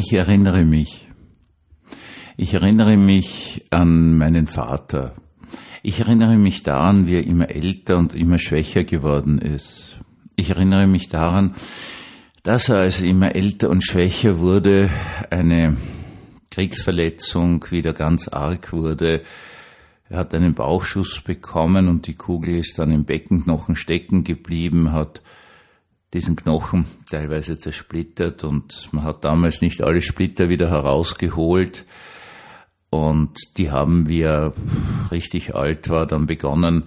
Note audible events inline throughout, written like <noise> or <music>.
Ich erinnere mich. Ich erinnere mich an meinen Vater. Ich erinnere mich daran, wie er immer älter und immer schwächer geworden ist. Ich erinnere mich daran, dass er, als er immer älter und schwächer wurde, eine Kriegsverletzung wieder ganz arg wurde. Er hat einen Bauchschuss bekommen und die Kugel ist dann im Beckenknochen stecken geblieben, hat diesen Knochen teilweise zersplittert und man hat damals nicht alle Splitter wieder herausgeholt. Und die haben wir, richtig alt war, dann begonnen,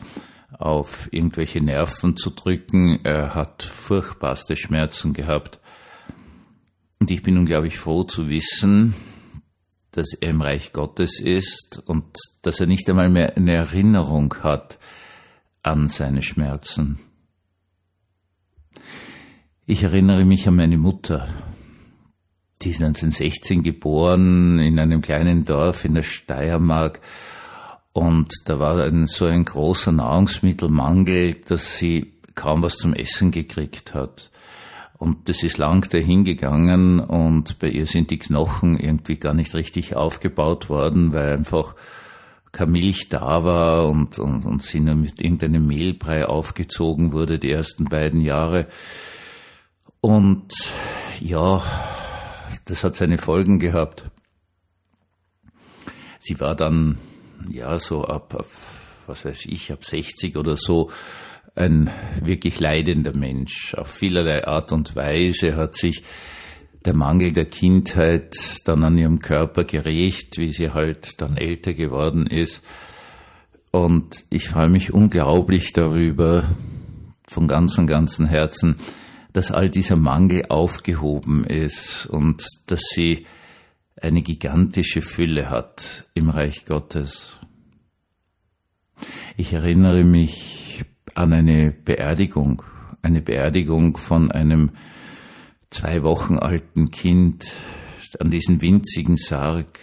auf irgendwelche Nerven zu drücken. Er hat furchtbarste Schmerzen gehabt. Und ich bin unglaublich froh zu wissen, dass er im Reich Gottes ist und dass er nicht einmal mehr eine Erinnerung hat an seine Schmerzen. Ich erinnere mich an meine Mutter. Die ist 1916 geboren in einem kleinen Dorf in der Steiermark und da war ein, so ein großer Nahrungsmittelmangel, dass sie kaum was zum Essen gekriegt hat. Und das ist lang dahingegangen und bei ihr sind die Knochen irgendwie gar nicht richtig aufgebaut worden, weil einfach keine Milch da war und, und, und sie nur mit irgendeinem Mehlbrei aufgezogen wurde die ersten beiden Jahre. Und ja, das hat seine Folgen gehabt. Sie war dann, ja, so ab, ab was weiß ich, ab 60 oder so, ein wirklich leidender Mensch. Auf vielerlei Art und Weise hat sich der Mangel der Kindheit dann an ihrem Körper gerecht, wie sie halt dann älter geworden ist. Und ich freue mich unglaublich darüber, von ganzem, ganzem Herzen, dass all dieser Mangel aufgehoben ist und dass sie eine gigantische Fülle hat im Reich Gottes. Ich erinnere mich an eine Beerdigung, eine Beerdigung von einem zwei Wochen alten Kind, an diesen winzigen Sarg,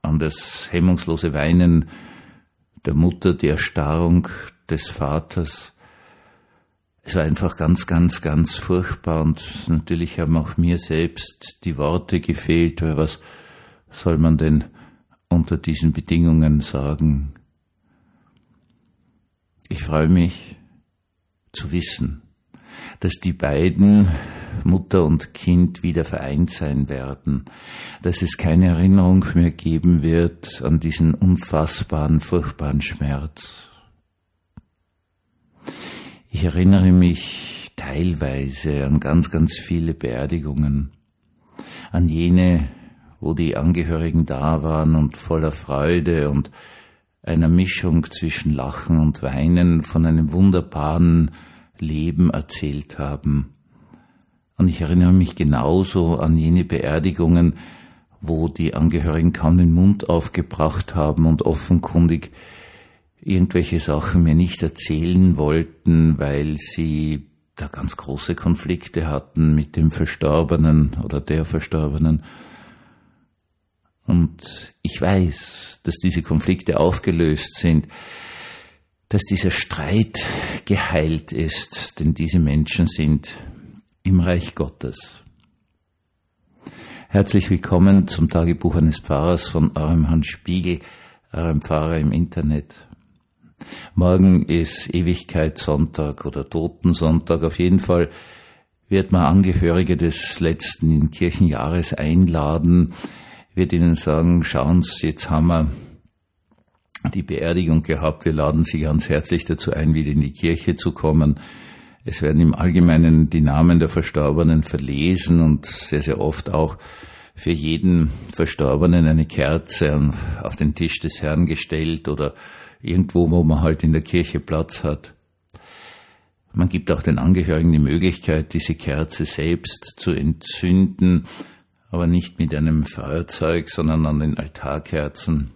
an das hemmungslose Weinen der Mutter, die Erstarrung des Vaters, es war einfach ganz, ganz, ganz furchtbar und natürlich haben auch mir selbst die Worte gefehlt, weil was soll man denn unter diesen Bedingungen sagen? Ich freue mich zu wissen, dass die beiden Mutter und Kind wieder vereint sein werden, dass es keine Erinnerung mehr geben wird an diesen unfassbaren, furchtbaren Schmerz. Ich erinnere mich teilweise an ganz, ganz viele Beerdigungen, an jene, wo die Angehörigen da waren und voller Freude und einer Mischung zwischen Lachen und Weinen von einem wunderbaren Leben erzählt haben. Und ich erinnere mich genauso an jene Beerdigungen, wo die Angehörigen kaum den Mund aufgebracht haben und offenkundig irgendwelche Sachen mir nicht erzählen wollten, weil sie da ganz große Konflikte hatten mit dem Verstorbenen oder der Verstorbenen. Und ich weiß, dass diese Konflikte aufgelöst sind, dass dieser Streit geheilt ist, denn diese Menschen sind im Reich Gottes. Herzlich willkommen zum Tagebuch eines Pfarrers von eurem Hans Spiegel, eurem Pfarrer im Internet. Morgen ist Ewigkeitssonntag oder Totensonntag. Auf jeden Fall wird man Angehörige des letzten Kirchenjahres einladen, wird ihnen sagen, schauen Sie, jetzt haben wir die Beerdigung gehabt. Wir laden Sie ganz herzlich dazu ein, wieder in die Kirche zu kommen. Es werden im Allgemeinen die Namen der Verstorbenen verlesen und sehr, sehr oft auch für jeden Verstorbenen eine Kerze auf den Tisch des Herrn gestellt oder irgendwo, wo man halt in der Kirche Platz hat. Man gibt auch den Angehörigen die Möglichkeit, diese Kerze selbst zu entzünden, aber nicht mit einem Feuerzeug, sondern an den Altarkerzen.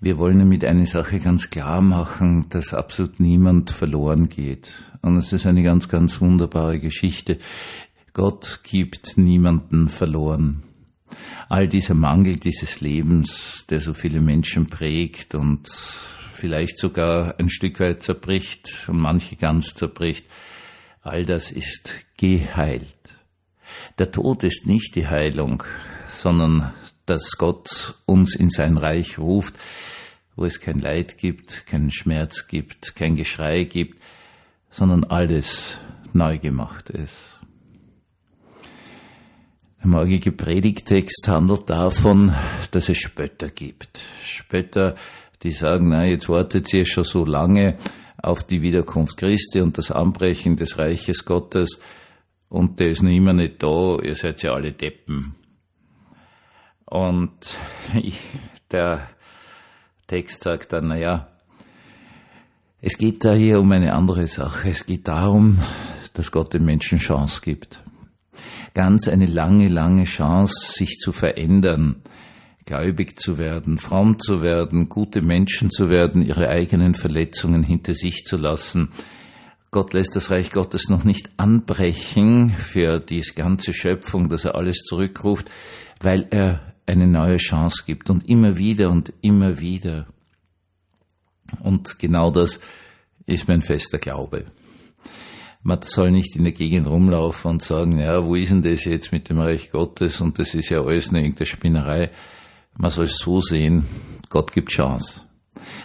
Wir wollen damit eine Sache ganz klar machen, dass absolut niemand verloren geht. Und es ist eine ganz, ganz wunderbare Geschichte. Gott gibt niemanden verloren all dieser Mangel dieses Lebens, der so viele Menschen prägt und vielleicht sogar ein Stück weit zerbricht und manche ganz zerbricht, all das ist geheilt. Der Tod ist nicht die Heilung, sondern dass Gott uns in sein Reich ruft, wo es kein Leid gibt, keinen Schmerz gibt, kein Geschrei gibt, sondern alles neu gemacht ist. Der morgige Predigtext handelt davon, dass es Spötter gibt. Spötter, die sagen, na, jetzt wartet ihr schon so lange auf die Wiederkunft Christi und das Anbrechen des Reiches Gottes und der ist noch immer nicht da, ihr seid ja alle Deppen. Und <laughs> der Text sagt dann, naja, es geht da hier um eine andere Sache. Es geht darum, dass Gott den Menschen Chance gibt. Ganz eine lange, lange Chance, sich zu verändern, gläubig zu werden, fromm zu werden, gute Menschen zu werden, ihre eigenen Verletzungen hinter sich zu lassen. Gott lässt das Reich Gottes noch nicht anbrechen für die ganze Schöpfung, dass er alles zurückruft, weil er eine neue Chance gibt und immer wieder und immer wieder. Und genau das ist mein fester Glaube. Man soll nicht in der Gegend rumlaufen und sagen, ja, wo ist denn das jetzt mit dem Reich Gottes und das ist ja alles eine irgendeine Spinnerei. Man soll es so sehen, Gott gibt Chance.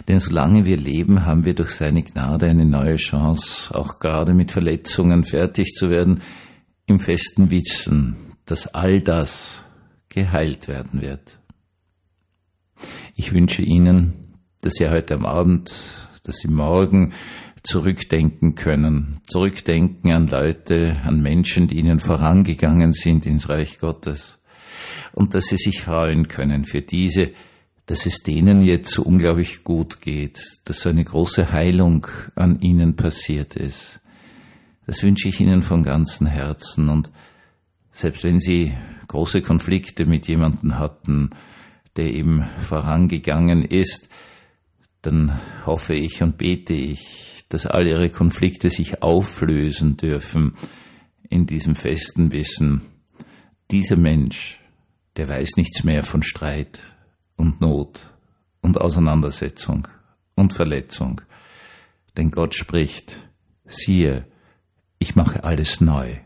Denn solange wir leben, haben wir durch seine Gnade eine neue Chance, auch gerade mit Verletzungen fertig zu werden, im festen Wissen, dass all das, geheilt werden wird. Ich wünsche Ihnen, dass Sie heute am Abend, dass Sie morgen zurückdenken können, zurückdenken an Leute, an Menschen, die Ihnen vorangegangen sind ins Reich Gottes. Und dass Sie sich freuen können für diese, dass es denen jetzt so unglaublich gut geht, dass so eine große Heilung an Ihnen passiert ist. Das wünsche ich Ihnen von ganzem Herzen. Und selbst wenn Sie große Konflikte mit jemandem hatten, der eben vorangegangen ist, dann hoffe ich und bete ich, dass all ihre Konflikte sich auflösen dürfen in diesem festen Wissen. Dieser Mensch, der weiß nichts mehr von Streit und Not und Auseinandersetzung und Verletzung. Denn Gott spricht, siehe, ich mache alles neu.